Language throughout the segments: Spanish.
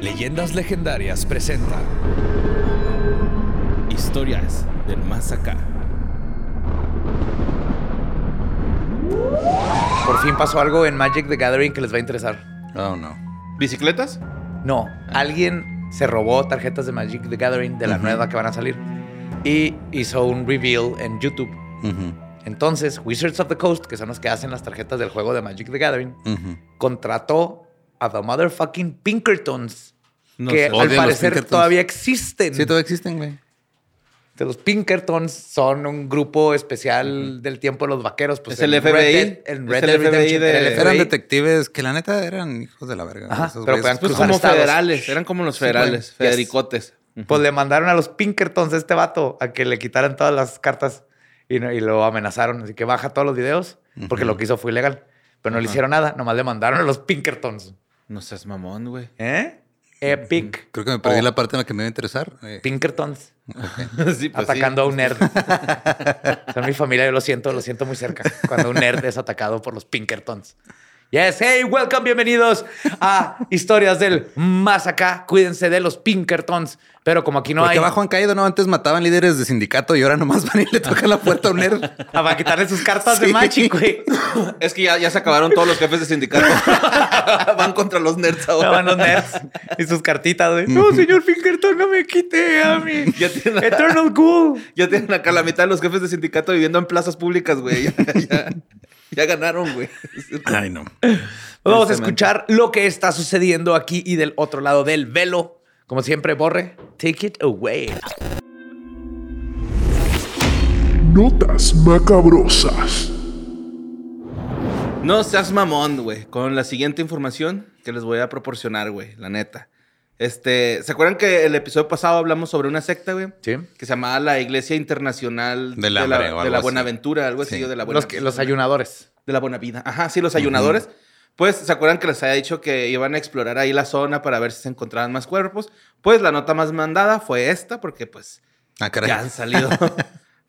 Leyendas legendarias presenta Historias del más acá. Por fin pasó algo en Magic the Gathering que les va a interesar. Oh, no. ¿Bicicletas? No, alguien se robó tarjetas de Magic the Gathering de la Ujú. nueva que van a salir y hizo un reveal en YouTube. Entonces, Wizards of the Coast, que son los que hacen las tarjetas del juego de Magic the Gathering, contrató a the motherfucking Pinkertons, No que sé. al parecer todavía existen. Sí, todavía existen, güey. De los Pinkertons son un grupo especial del tiempo de los vaqueros. Pues Es el FBI. Red Es el FBI de- el Eran detectives que la neta eran hijos de la verga. Ajá, Esos pero Pues como estados. federales. Eran como los Sí, federales. Yes. Federicotes. Pues le mandaron a los Pinkertons a este vato a que le quitaran todas las cartas y, y lo amenazaron. Así que baja todos los videos porque lo que hizo fue ilegal. Pero no le hicieron nada, nomás le mandaron a los Pinkertons. No seas mamón, güey. ¿Eh? Epic. Creo que me perdí Oh, la parte en la que me iba a interesar. Eh, Pinkertons sí, pues atacando a un nerd. Son mi familia, yo lo siento, lo siento muy cerca. Cuando un nerd es atacado por los Pinkertons. Yes, hey, welcome, bienvenidos a Historias del Más Acá. Cuídense de los Pinkertons. Pero como aquí no porque hay... abajo han caído, ¿no? Antes mataban líderes de sindicato y ahora nomás van y le tocan la puerta a un nerd. Ah, Para quitarle sus cartas de. Magic, güey. Es que ya, ya se acabaron todos los jefes de sindicato. Van contra los nerds Ya ahora. van los nerds y sus cartitas, güey. No, señor Pinkerton, no me quite a mí. Ya tienen, Eternal Ghoul. ya tienen acá la mitad de los jefes de sindicato viviendo en plazas públicas, güey. Ya, ya- ya ganaron, güey. Ay, no. Vamos a escuchar lo que está sucediendo aquí y del otro lado del velo. Como siempre, Borre, take it away. Notas macabrosas. No seas mamón, güey. Con la siguiente información que les voy a proporcionar, güey. La neta. Este, ¿se acuerdan que el episodio pasado hablamos sobre una secta, güey? Sí. Que se llamaba la Iglesia Internacional Del de Hambre la, o de algo la así. Buenaventura, algo así, Sí. o de la buena Los, que- los ayunadores. de la buena vida. Ajá, sí, los ayunadores. Pues, ¿se acuerdan que les había dicho que iban a explorar ahí la zona para ver si se encontraban más cuerpos? Pues la nota más mandada fue esta, porque pues Ah, ya han salido.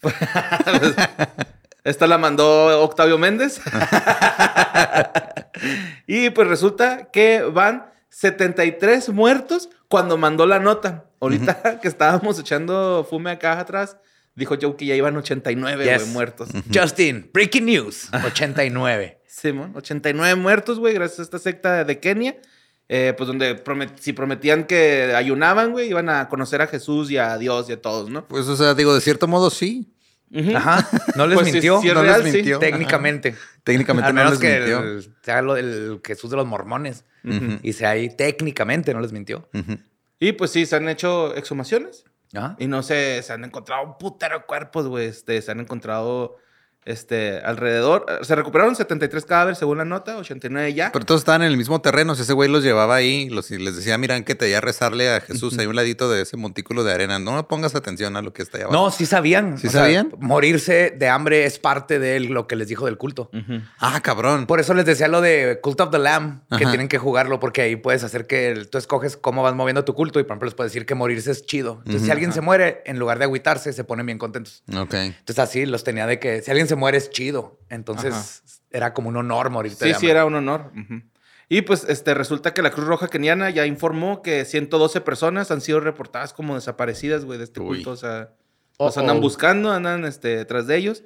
Esta la mandó Octavio Méndez. y pues resulta que van 73 muertos cuando mandó la nota. Ahorita que estábamos echando fume acá atrás, dijo Joe que ya iban 89 Yes. güey, muertos. Justin, breaking news. 89. Simón, 89 muertos, güey, gracias a esta secta de Kenia. eh, pues donde promet- si prometían que ayunaban, güey, iban a conocer a Jesús y a Dios y a todos, ¿no? Pues, o sea, digo, de cierto modo sí. Ajá. No les Pues sí, mintió. sí no real, les sí. mintió. Técnicamente. Técnicamente Al no menos les que mintió. el- sea lo del Jesús de los mormones. Y sea ahí, técnicamente no les mintió. Y pues sí, se han hecho exhumaciones Ajá. y no se, se han encontrado un putero de cuerpos, güey. Este, se han encontrado Este, alrededor, eh, se recuperaron 73 cadáveres según la nota, 89 ya. Pero todos estaban en el mismo terreno. Si ese güey los llevaba ahí los, y les decía, miran que te ya rezarle a Jesús ahí un ladito de ese montículo de arena. No pongas atención a lo que está allá abajo. No, sí sabían. ¿Sí O sea, sabían? morirse de hambre es parte de lo que les dijo del culto. Ah, cabrón. Por eso les decía lo de Cult of the Lamb, que Ajá. tienen que jugarlo porque ahí puedes hacer que el- tú escoges cómo vas moviendo tu culto y por ejemplo les puedes decir que morirse es chido. Entonces si alguien se muere, en lugar de agüitarse, se ponen bien contentos. Ok. Entonces así los tenía de que si alguien se muere es chido. Entonces Ajá. era como un honor morirte Sí, de sí, era un honor. Ujú. Y pues este, resulta que la Cruz Roja keniana ya informó que 112 personas han sido reportadas como desaparecidas, güey, de este Uy. culto. O sea, los Uh-oh. andan buscando, andan este, detrás de ellos.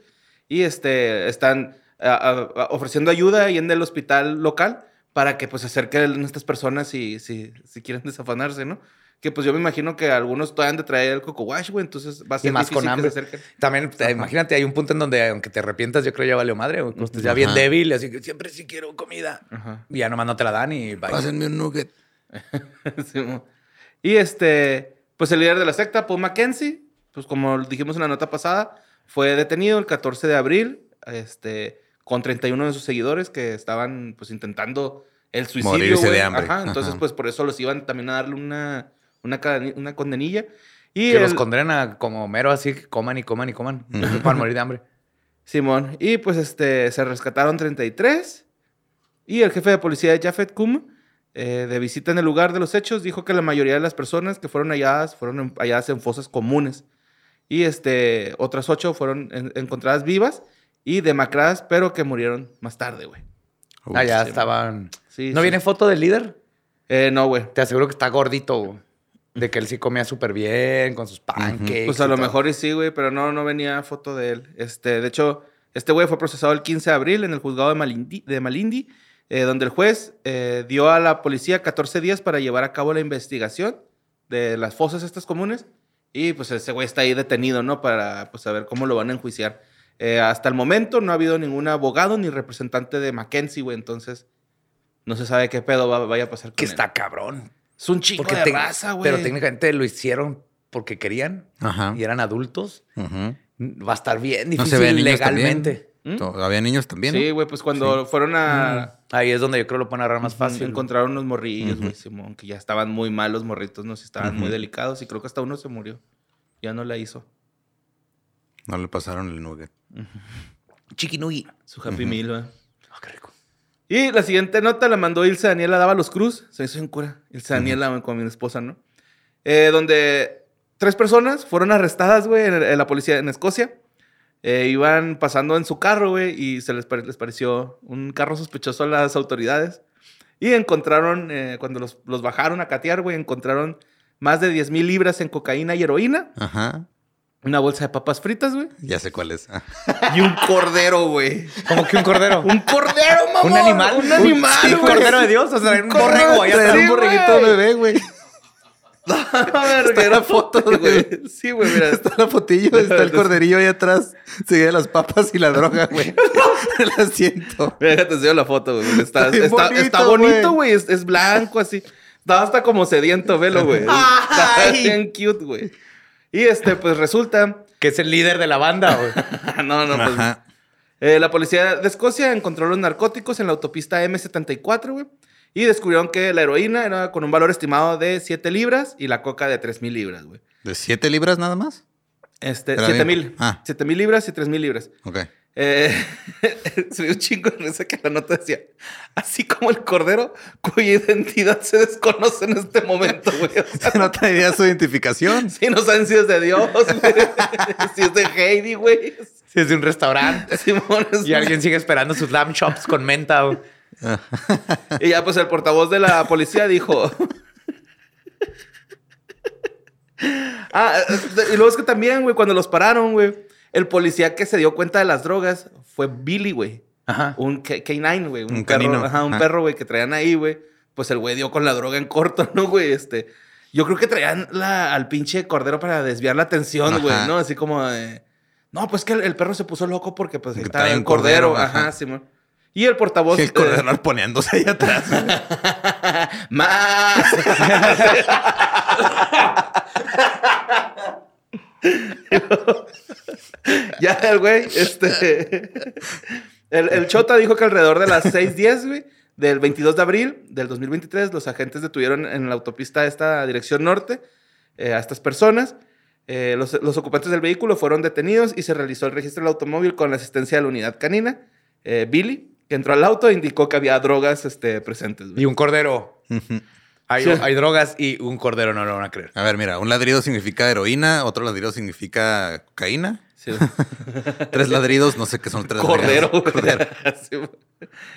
Y este, están a- a- a- ofreciendo ayuda ahí en el hospital local para que pues se acerquen a estas personas si, si, si quieren desafanarse, ¿no? Que pues yo me imagino que algunos todavía han de traer el coco wash, güey, entonces va a Y ser más con que hambre. se acerquen. También, te- imagínate, hay un punto en donde, aunque te arrepientas, yo creo ya valió madre, güey. que estés ya bien débil, así que siempre sí quiero comida. Ajá. Y ya nomás no te la dan y bye. Pásenme un nugget. Sí, y este, pues el líder de la secta, Paul Mackenzie, pues como dijimos en la nota pasada, fue detenido el 14 de abril, este, con 31 de sus seguidores que estaban pues intentando el suicidio. Morirse güey. de hambre. Ajá, entonces Ajá. pues por eso los iban también a darle una, una, una condenilla. Y que los el- condena como mero así, que coman y coman y coman. Para morir de hambre. Simón. Y pues este, se rescataron 33. Y el jefe de policía, Jafet Kum, eh, de visita en el lugar de los hechos, dijo que la mayoría de las personas que fueron halladas fueron en- halladas en fosas comunes. Y este, otras ocho fueron en- encontradas vivas y demacradas, pero que murieron más tarde, güey. Uy, Ah, ya sí. estaban. Sí, ¿No sí. viene foto del líder? Eh, no, güey. Te aseguro que está gordito, güey. De que él sí comía súper bien, con sus pancakes. Pues a lo todo. mejor y sí, güey, pero no, no venía foto de él. Este, de hecho, este güey fue procesado el 15 de abril en el juzgado de Malindi, de Malindi eh, donde el juez eh, dio a la policía 14 días para llevar a cabo la investigación de las fosas estas comunes. Y pues ese güey está ahí detenido, ¿no? Para pues saber cómo lo van a enjuiciar. Eh, hasta el momento no ha habido ningún abogado ni representante de Mackenzie, güey. Entonces, no se sabe qué pedo va- vaya a pasar con Que él. está cabrón. Es un chico de te- raza, güey. Pero técnicamente lo hicieron porque querían Ajá. y eran adultos. Ujú. Va a estar bien No difícil se niños legalmente. ¿Mm? To- Había niños también. ¿no? Sí, güey, pues cuando fueron a... Ahí es donde yo creo lo pueden agarrar más fácil. Encontraron unos morrillos, güey. Simón, que ya estaban muy mal los morritos, no sé, estaban muy delicados y creo que hasta uno se murió. Ya no la hizo. No le pasaron el nugget. Chiquinugi. Su Happy Meal, güey. Ah, qué rico. Y la siguiente nota la mandó Ilse Daniela Dávalos Cruz. Se hizo en cura. Ilse Daniela con mi esposa, ¿no? Eh, donde tres personas fueron arrestadas, güey, en, en la policía en Escocia. Eh, iban pasando en su carro, güey, y se les, les pareció un carro sospechoso a las autoridades. Y encontraron, eh, cuando los, los bajaron a catear, güey, encontraron más de 10 mil libras en cocaína y heroína, Ajá. Una bolsa de papas fritas, güey, Ya sé cuál es. Ah. y un cordero, güey. Como que un cordero. Un cordero, mamá. ¿Un animal? Un animal, Sí, güey. cordero de Dios. O sea, un Cordero borrego. Allá de está un borreguito bebé, güey. A ver, Está era la foto, güey. Sí, güey, mira. Está la fotillo, está el corderillo ahí atrás. Sigue las papas y la droga, güey. El asiento. Mira, te enseño la foto, güey. Está, Está está, bonito, está güey. Es, es blanco, así. Estaba hasta como sediento, velo, güey. Está bien cute, güey. Y este, pues resulta. Que es el líder de la banda, güey. no, no, pues. Ajá. eh, la policía de Escocia encontró los narcóticos en la autopista M74, güey. Y descubrieron que la heroína era con un valor estimado de 7 libras y la coca de 3 mil libras, güey. ¿De siete libras nada más? Este, Era 7 bien. mil. Ah. 7 mil libras y 3 mil libras. Ok. Eh, se un chingo de risa que la nota decía, así como el cordero cuya identidad se desconoce en este momento, güey. O sea, No traía su identificación. si no saben si es de Dios, güey. si es de Heidi, güey. Si es de un restaurante. Simón es- Y alguien sigue esperando sus lamb chops con menta, güey. Y ya pues el portavoz de la policía dijo... ah, eh, y luego es que también, güey, cuando los pararon, güey, el policía que se dio cuenta de las drogas fue Billy, güey. Ajá. Un K- K9, güey. Un, Un perro, canino. Ajá, un Ajá. perro, güey, que traían ahí, güey. Pues el güey dio con la droga en corto, ¿no, güey? Este. Yo creo que traían la, al pinche cordero para desviar la atención, güey. ¿no? Así como de. No, pues que el, el perro se puso loco porque pues estaba en cordero. cordero, Ajá. Simón. Y el portavoz. Y el cordero eh, arponeándose ahí atrás. ¡Más! ya el güey, este. El, el Chota dijo que alrededor de las 6:10, güey, del 22 de abril del 2023, los agentes detuvieron en la autopista esta dirección norte eh, a estas personas. Eh, los, los ocupantes del vehículo fueron detenidos y se realizó el registro del automóvil con la asistencia de la unidad canina. Eh, Billy, que entró al auto, indicó que había drogas este, presentes. güey. Y un cordero. Hay, Sí. hay drogas y un cordero no lo van a creer. A ver, mira, un ladrido significa heroína, otro ladrido significa cocaína. Sí. Tres ladridos, no sé qué son tres Cordero. ladridos. Sí, güey.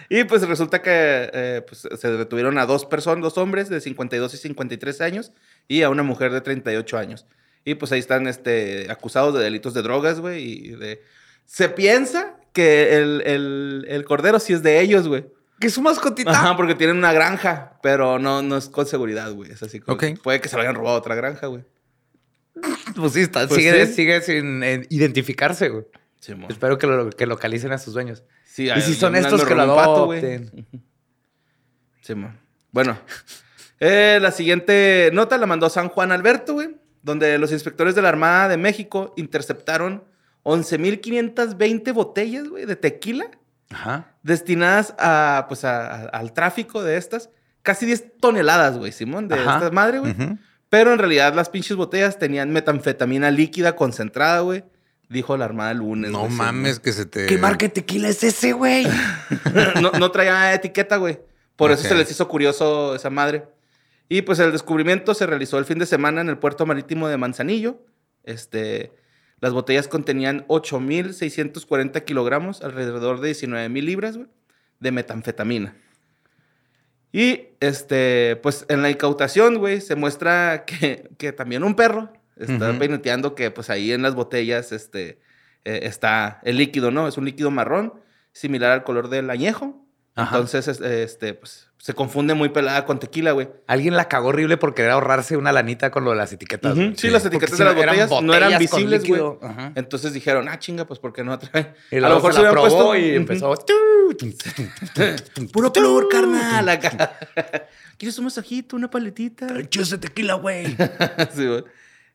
y pues resulta que eh, pues, se detuvieron a dos personas, dos hombres de 52 y 53 años y a una mujer de 38 años. Y pues ahí están este, acusados de delitos de drogas, güey. Y de... Se piensa que el, el, el cordero sí es de ellos, güey. Que es su mascotita. Ajá, porque tienen una granja, pero no, no es con seguridad, güey. Es así. como-. Puede que se lo hayan robado a otra granja, güey. Pues sí, está, Pues sigue, sí. sigue sin eh, identificarse, güey. Sí. Espero que, lo, que localicen a sus dueños. Sí, y si son estos que lo adopten. Sí. Bueno, eh, la siguiente nota la mandó San Juan Alberto, güey, donde los inspectores de la Armada de México interceptaron 11.520 botellas, güey, de tequila Ajá. destinadas a, pues, a- a- al tráfico de estas. Casi 10 toneladas, güey, Simón, de Ajá. esta madre, güey. Pero en realidad las pinches botellas tenían metanfetamina líquida concentrada, güey. Dijo la Armada el lunes. No güey, sí, mames, que se te. ¿Qué marca de tequila es ese, güey? no, no traía etiqueta, güey. Por eso se les hizo curioso esa madre. Y pues el descubrimiento se realizó el fin de semana en el puerto marítimo de Manzanillo. Este, las botellas contenían 8.640 kilogramos, alrededor de 19.000 libras, güey, de metanfetamina. Y este, pues en la incautación, güey, se muestra que, que también un perro está peineteando que pues ahí en las botellas este, eh, está el líquido, ¿no? Es un líquido marrón, similar al color del añejo. Ajá. Entonces, es- este, pues se confunde muy pelada con tequila, güey. Alguien la cagó horrible por querer ahorrarse una lanita con lo de las etiquetas. Sí, las etiquetas de las eran botellas no eran visibles, güey. Entonces dijeron, ah, chinga, pues ¿por qué no trae? Y luego se la probó y Ujú. empezó. Puro flor, carnal. acá. ¿Quieres un masajito, una paletita? ese tequila, güey. Sí, güey.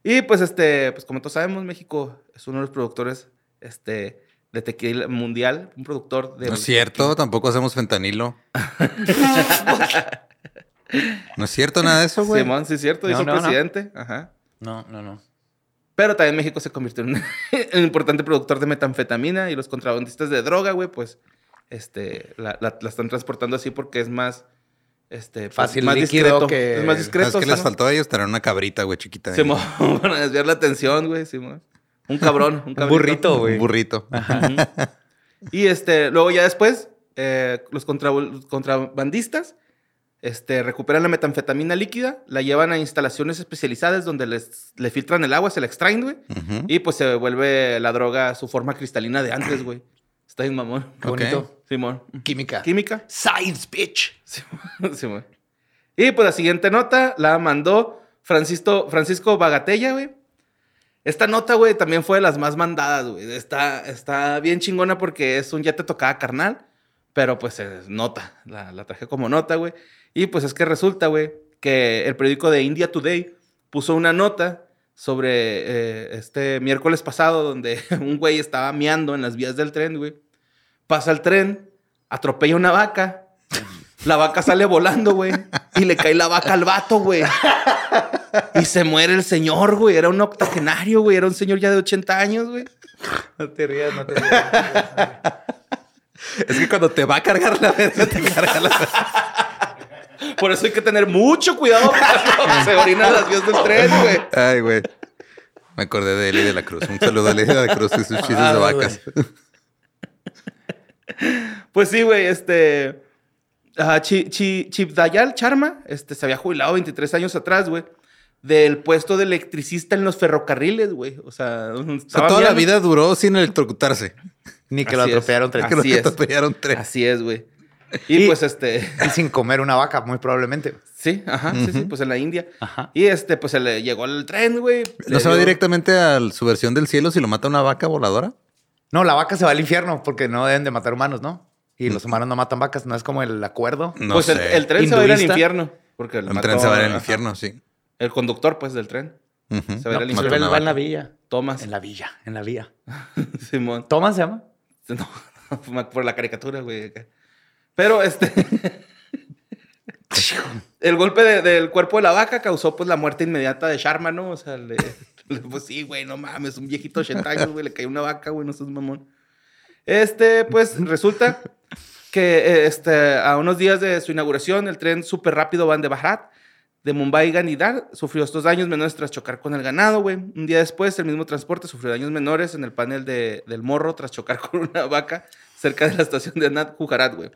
Y pues, este, pues como todos sabemos, México es uno de los productores este, de tequila mundial, un productor de. No es cierto, tampoco hacemos fentanilo. no es cierto nada de eso, güey. Simón, sí, es cierto, No, no. presidente. Ajá. No, no, no. Pero también México se convirtió en un, un importante productor de metanfetamina y los contrabandistas de droga, güey, pues este, la, la- la están transportando así porque es más este, pues, Fácil, más discreto. que- Es más ¿Sabes discreto. qué les ajá. faltó a ellos? Tener una cabrita, güey, chiquita. Simón, para desviar la atención, güey, Simón. Un cabrón, un Un burrito, güey. Un burrito. Ujú. Y este, luego ya después, eh, los contra- los contrabandistas este, recuperan la metanfetamina líquida, la llevan a instalaciones especializadas donde les, le filtran el agua, se la extraen, güey. Y pues se vuelve la droga a su forma cristalina de antes, güey. Está bien, mamón. Qué bonito. Simón. Química. Química. Science, bitch. Simón. Y pues la siguiente nota la mandó Francisco, Francisco Bagatella, güey. Esta nota, güey, también fue de las más mandadas, güey. Está, está bien chingona porque es un ya te tocaba carnal, pero pues es nota. La, la traje como nota, güey. Y pues es que resulta, güey, que el periódico de India Today puso una nota sobre eh, este miércoles pasado donde un güey estaba meando en las vías del tren, güey. Pasa el tren, atropella una vaca, la vaca sale volando, güey, y le cae la vaca al vato, güey. Y se muere el señor, güey. Era un octogenario, güey. Era un señor ya de 80 años, güey. No te rías, no te rías. Es que cuando te va a cargar la verga, te carga la verga. Por eso hay que tener mucho cuidado cuando se orinan las vías del tren, güey. Ay, güey. Me acordé de Eli de la Cruz. Un saludo a Eli de la Cruz y sus chistes Ah, de güey. vacas. Pues sí, güey, este. Ah, Chi- Chi- Chipdayal Charma este, se había jubilado 23 años atrás, güey. Del puesto de electricista en los ferrocarriles, güey. O sea, O sea, estaba toda la vida duró sin electrocutarse. Ni que lo Así atropellaron tres. Que lo Así es. atropellaron tres. Así es, güey. Y, Y- pues este. Y sin comer una vaca, muy probablemente. Sí, ajá, sí, sí, pues en la India. Ajá. Y este, pues se le llegó el tren, güey. ¿No se va directamente a su versión del cielo si lo mata una vaca voladora? No, la vaca se va al infierno porque no deben de matar humanos, ¿no? Y los humanos no matan vacas, no es como el acuerdo. No pues el, sé. el tren se va a ir al infierno. Porque El tren se va a ir al infierno, sí. El conductor, pues, del tren. Se ve No, el pues, inicio mató Va en la villa. Thomas. En la villa, en la villa. Simón. ¿Thomas se llama? No, por la caricatura, güey. Pero este. el golpe de- del cuerpo de la vaca causó pues la muerte inmediata de Sharma, ¿no? O sea, le, le- pues sí, güey, no mames, un viejito de 80 años, güey, le cayó una vaca, güey, no seas mamón. Este, pues resulta que eh, este, a unos días de su inauguración, el tren súper rápido Van de Bharat de Mumbai Ganidar sufrió estos daños menores tras chocar con el ganado, güey. Un día después, el mismo transporte sufrió daños menores en el panel de- del morro tras chocar con una vaca cerca de la estación de Nat Gujarat, güey.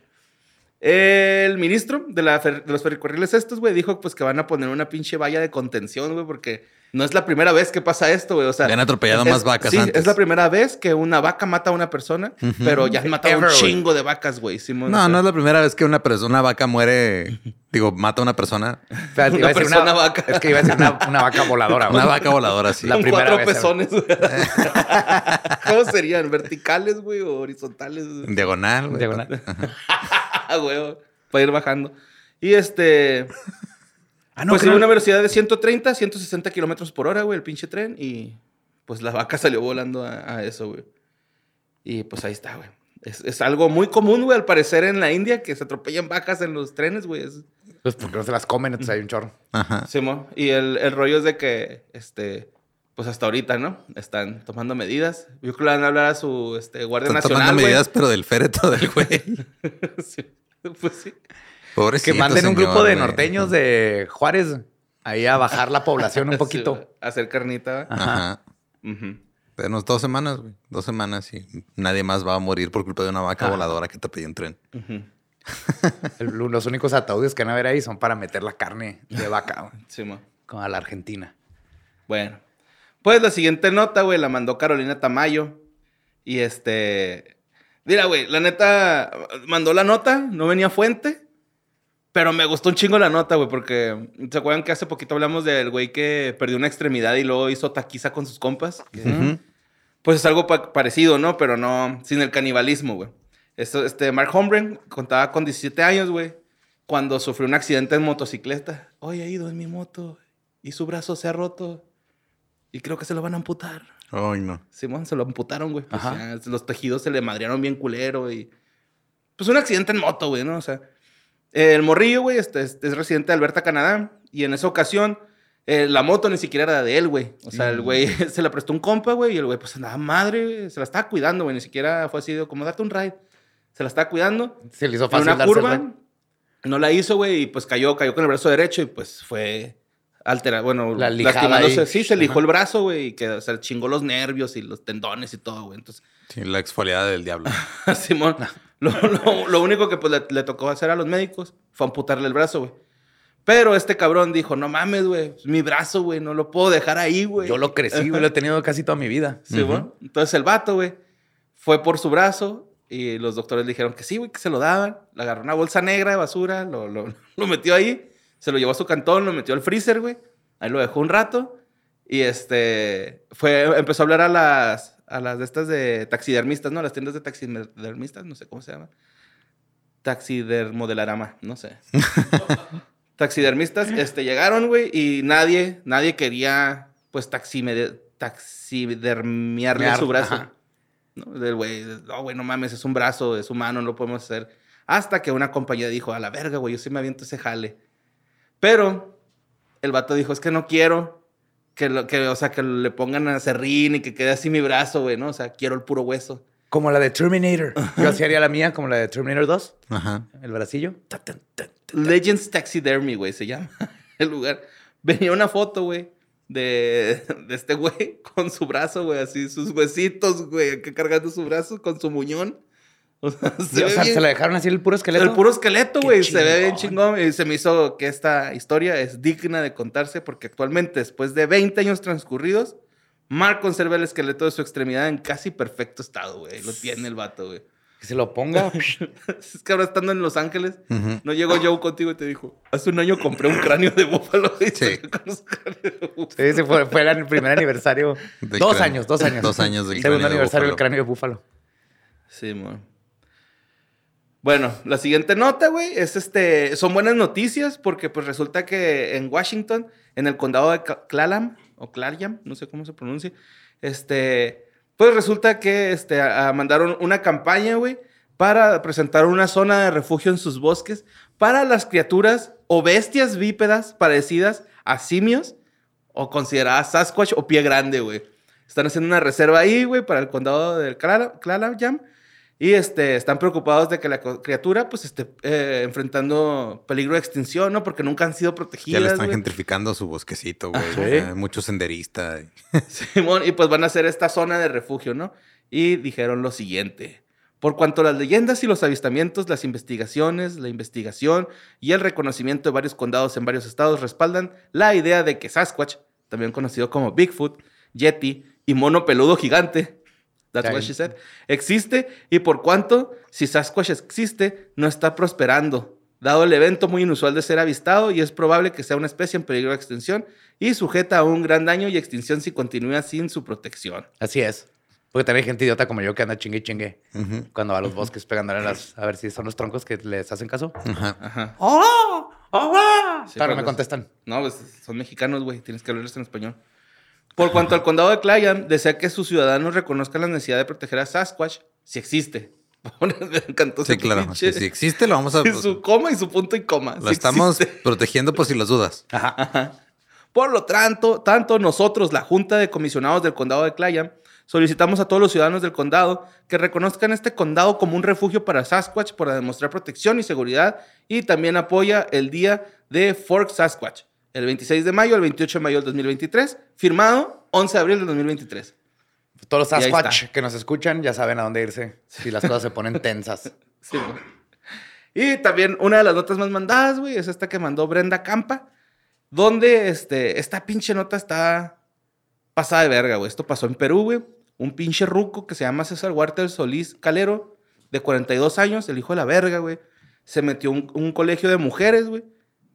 El ministro de los ferrocarriles estos, güey, dijo pues que van a poner una pinche valla de contención, güey, porque no es la primera vez que pasa esto, güey. O sea, Ya han atropellado es- más vacas sí, antes. es la primera vez que una vaca mata a una persona, pero ya han matado Ever, un chingo de vacas, güey. No, sea. no es la primera vez que una persona, una vaca muere, digo, mata a una persona. O sea, Una iba a decir persona vaca. Es que iba a decir una, una vaca voladora. güey. Una vaca voladora, sí. La primera cuatro vez, pezones, güey. ¿Cómo serían? ¿Verticales, güey? ¿O horizontales? En diagonal, güey. Diagonal. Ah, güey. Para ir bajando. Y este. Ah, no, pues que iba a una velocidad de 130, 160 kilómetros por hora, güey, el pinche tren. Y pues la vaca salió volando a, a eso, güey. Y pues ahí está, güey. Es, es algo muy común, güey, al parecer en la India, que se atropellan vacas en los trenes, güey. Es- Pues porque no se las comen, entonces hay un chorro. Ajá. Simón. Y el, el rollo es de que, este, pues hasta ahorita, ¿no? Están tomando medidas. Yo creo que le van a hablar a su este, Guardia Están Nacional, tomando güey. medidas, pero del féretro del güey. Sí, Pues sí. Pobrecito, Que manden un señor, grupo de güey. norteños de Juárez ahí a bajar la población un Sí, poquito. hacer carnita. ¿va? Ajá. Denos dos semanas, güey. Dos semanas y nadie más va a morir por culpa de una vaca Ajá. voladora que te pidió un tren. Los únicos ataúdes que van a ver ahí son para meter la carne de vaca, güey, Simón. como a la Argentina. Bueno. Pues la siguiente nota, güey, la mandó Carolina Tamayo. Y este. Mira, güey, la neta mandó la nota, no venía fuente. Pero me gustó un chingo la nota, güey, porque ¿se acuerdan que hace poquito hablamos del güey que perdió una extremidad y luego hizo taquiza con sus compas? Que- Ujú. Pues es algo pa- parecido, ¿no? Pero no sin el canibalismo, güey. Esto, este, Mark Holmgren contaba con 17 años, güey, cuando sufrió un accidente en motocicleta. Hoy ha ido en mi moto y su brazo se ha roto y creo que se lo van a amputar. Ay, no. Simón, se lo amputaron, güey. Pues Ajá. ya, los tejidos se le madrearon bien culero y... Pues un accidente en moto, güey, ¿no? O sea, el morrillo, güey, este, es, es residente de Alberta, Canadá. Y en esa ocasión, eh, la moto ni siquiera era de él, güey. O sea, el güey se la prestó un compa, güey, y el güey, pues andaba madre, güey, se la estaba cuidando, güey. Ni siquiera fue así de como date un ride. Se la estaba cuidando. Se le hizo En fácil una darse el curva, ride. no la hizo, güey, y pues cayó, cayó con el brazo derecho y pues fue alterado. Bueno, La lijada lastimándose. ahí. Sí, se lijó el brazo, güey, y que se chingó los nervios y los tendones y todo, güey. Entonces, Sí, la exfoliada del diablo. Simón, lo, lo- lo único que pues, le, le tocó hacer a los médicos fue amputarle el brazo, güey. Pero este cabrón dijo, no mames, güey, es mi brazo, güey, no lo puedo dejar ahí, güey. Yo lo crecí, güey, lo he tenido casi toda mi vida. Sí, güey. Entonces el vato, güey, fue por su brazo y los doctores le dijeron que sí, güey, que se lo daban. Le agarró una bolsa negra de basura, lo, lo- lo metió ahí, se lo llevó a su cantón, lo metió al freezer, güey. Ahí lo dejó un rato y este, fue, empezó a hablar a las, a las de estas de taxidermistas, ¿no? Las tiendas de taxidermistas, no sé cómo se llama. Taxidermodelarama, no sé. taxidermistas, este, llegaron, güey, y nadie, nadie quería, pues, taxidermiarle Mear, su brazo. ajá. ¿no? Del güey, no, güey, no mames, es un brazo, es humano, no lo podemos hacer. Hasta que una compañía dijo, a la verga, güey, yo sí me aviento ese jale. Pero el vato dijo, es que no quiero que, lo, que o sea, que le pongan a serrín y que quede así mi brazo, güey, ¿no? O sea, quiero el puro hueso. Como la de Terminator. Yo así haría la mía, como la de Terminator 2. Ajá. El bracillo. Legends Taxidermy, güey, se llama el lugar. Venía una foto, güey, de, de este güey con su brazo, güey, así, sus huesitos, güey, acá cargando su brazo con su muñón. O sea, se, o ve sea, bien- se la dejaron así el puro esqueleto. el puro esqueleto, güey, se ve bien chingón. Y se me hizo que esta historia es digna de contarse porque actualmente, después de 20 años transcurridos, Mark conserva el esqueleto de su extremidad en casi perfecto estado, güey. Lo tiene el vato, güey. Que se lo ponga. Es que ahora estando en Los Ángeles, no llegó Joe contigo y te dijo, hace un año compré un cráneo de búfalo. Y Sí. salió con los cráneos de búfalo. Sí, ese fue, fue el primer aniversario. Dos cráneo. años, dos años. Dos años del Segundo cráneo aniversario del cráneo de búfalo. Sí, mo. Bueno, la siguiente nota, güey, es este. Son buenas noticias porque, pues, resulta que en Washington, en el condado de Clallam, o Claryam, no sé cómo se pronuncia. Este, pues resulta que este, mandaron una campaña, güey, para presentar una zona de refugio en sus bosques para las criaturas o bestias bípedas parecidas a simios o consideradas Sasquatch o pie grande, güey. Están haciendo una reserva ahí, güey, para el condado del Claryam. Y este, están preocupados de que la criatura pues esté eh, enfrentando peligro de extinción, ¿no? Porque nunca han sido Ya protegidas. le están gentrificando su bosquecito, güey. O sea, mucho senderista. Simón, y pues van a hacer esta zona de refugio, ¿no? Y dijeron lo siguiente. Por cuanto a las leyendas y los avistamientos, las investigaciones, la investigación y el reconocimiento de varios condados en varios estados respaldan la idea de que Sasquatch, también conocido como Bigfoot, Yeti y mono peludo gigante, that's what Sí. she said, existe y por cuanto, si Sasquatch existe, no está prosperando, dado el evento muy inusual de ser avistado y es probable que sea una especie en peligro de extinción y sujeta a un gran daño y extinción si continúa sin su protección. Así es. Porque también hay gente idiota como yo que anda chingue y chingue Ujú. cuando va a los bosques pegándole a, las, a ver si son los troncos que les hacen caso. Ajá. Ajá. ¡Oh! ¡Oh! Sí, claro, pues, me contestan. No, pues son mexicanos, güey. Tienes que hablarles en español. Por cuanto al condado de Clayan, desea que sus ciudadanos reconozcan la necesidad de proteger a Sasquatch si existe. me encantó Sí, claro. Si, existe, lo vamos a. su coma y su punto y coma. Lo Si estamos existe. protegiendo por si las dudas. Por lo tanto, tanto nosotros, la Junta de Comisionados del Condado de Clayan, solicitamos a todos los ciudadanos del condado que reconozcan este condado como un refugio para Sasquatch para demostrar protección y seguridad y también apoya el día de Fork Sasquatch, el 26 de mayo al 28 de mayo del 2023, firmado 11 de abril del 2023. Todos los Sasquatch que nos escuchan ya saben a dónde irse si las cosas se ponen tensas. Sí, güey. y también una de las notas más mandadas, güey, es esta que mandó Brenda Campa, donde este, esta pinche nota está pasada de verga, güey. Esto pasó en Perú, güey. Un pinche ruco que se llama César Huerta Solís Calero, de 42 años, el hijo de la verga, güey. Se metió a un, un colegio de mujeres, güey.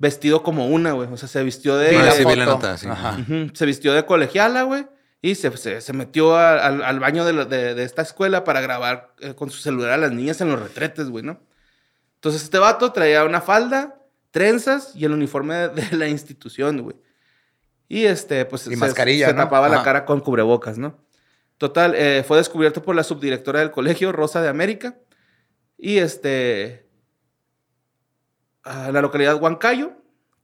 Vestido como una, güey. O sea, se vistió de... Ah, la sí, vi la foto. nota, sí. Ajá. Se vistió de colegiala, güey. Y se, se- se metió a- al, al baño de, la- de- de esta escuela para grabar eh, con su celular a las niñas en los retretes, güey, ¿no? Entonces este vato traía una falda, trenzas y el uniforme de, de la institución, güey. Y este, pues Y mascarilla, se ¿no? tapaba la cara con cubrebocas, ¿no? Total, eh, fue descubierto por la subdirectora del colegio, Rosa de América. Y este, a la localidad Huancayo,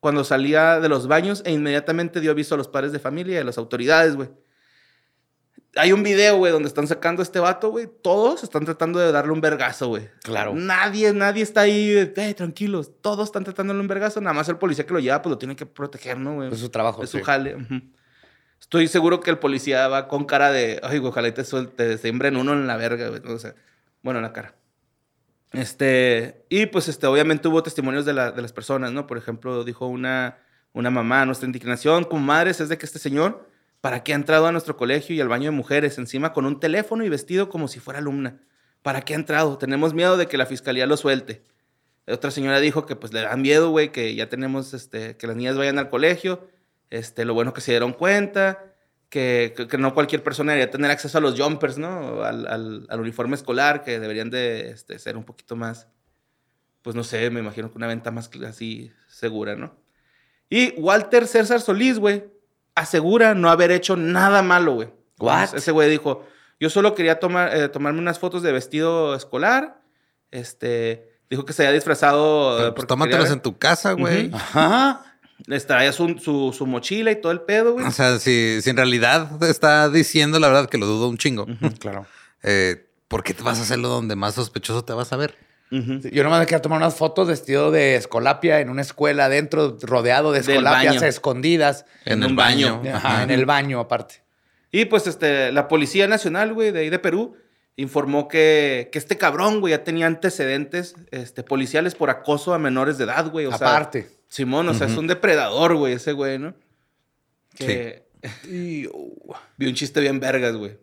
cuando salía de los baños e inmediatamente dio aviso a los padres de familia y a las autoridades, güey. Hay un video, güey, donde están sacando a este vato, güey. Todos están tratando de darle un vergazo, güey. Claro. Nadie, nadie está ahí, eh, tranquilos. Todos están tratando de darle un vergazo. Nada más el policía que lo lleva, pues lo tiene que proteger, ¿no, güey? Es su trabajo. Es su sí. jale. ujú. Estoy seguro que el policía va con cara de, ay, güey, ojalá y te, suelte, te uno en la verga, güey. O sea, bueno, en la cara. Este, y pues, este, obviamente hubo testimonios de, la- de las personas, ¿no? Por ejemplo, dijo una, una mamá, nuestra indignación como madres es de que este señor, ¿para qué ha entrado a nuestro colegio y al baño de mujeres encima con un teléfono y vestido como si fuera alumna? ¿Para qué ha entrado? Tenemos miedo de que la fiscalía lo suelte. Otra señora dijo que pues le da miedo, güey, que ya tenemos, este, que las niñas vayan al colegio. Este, lo bueno que se dieron cuenta, que, que, que no cualquier persona debería tener acceso a los jumpers, ¿no? Al, al- al uniforme escolar, que deberían de este, ser un poquito más, pues no sé, me imagino que una venta más así segura, ¿no? Y Walter César Solís, güey, asegura no haber hecho nada malo, güey. What? Ese güey dijo, yo solo quería tomar, eh, tomarme unas fotos de vestido escolar, este... Dijo que se había disfrazado. pues, tómatelas quería- en tu casa, güey. Ujú. Ajá. Les traía su, su, su mochila y todo el pedo, güey. O sea, si, si en realidad está diciendo la verdad que lo dudo un chingo, Claro. eh, ¿por qué te vas a hacerlo donde más sospechoso te vas a ver? Ujú. Sí, Yo nomás me quería tomar unas fotos vestido de escolapia en una escuela adentro, rodeado de escolapias baño. escondidas. En un baño. Ajá, en el baño aparte. Y pues este, la Policía Nacional, güey, de ahí de Perú, informó que, que este cabrón, güey, ya tenía antecedentes este, policiales por acoso a menores de edad, güey. O sea, aparte. Simón, o sea, es un depredador, güey, ese güey, ¿no? Que Y, uh, vi un chiste bien vergas, güey.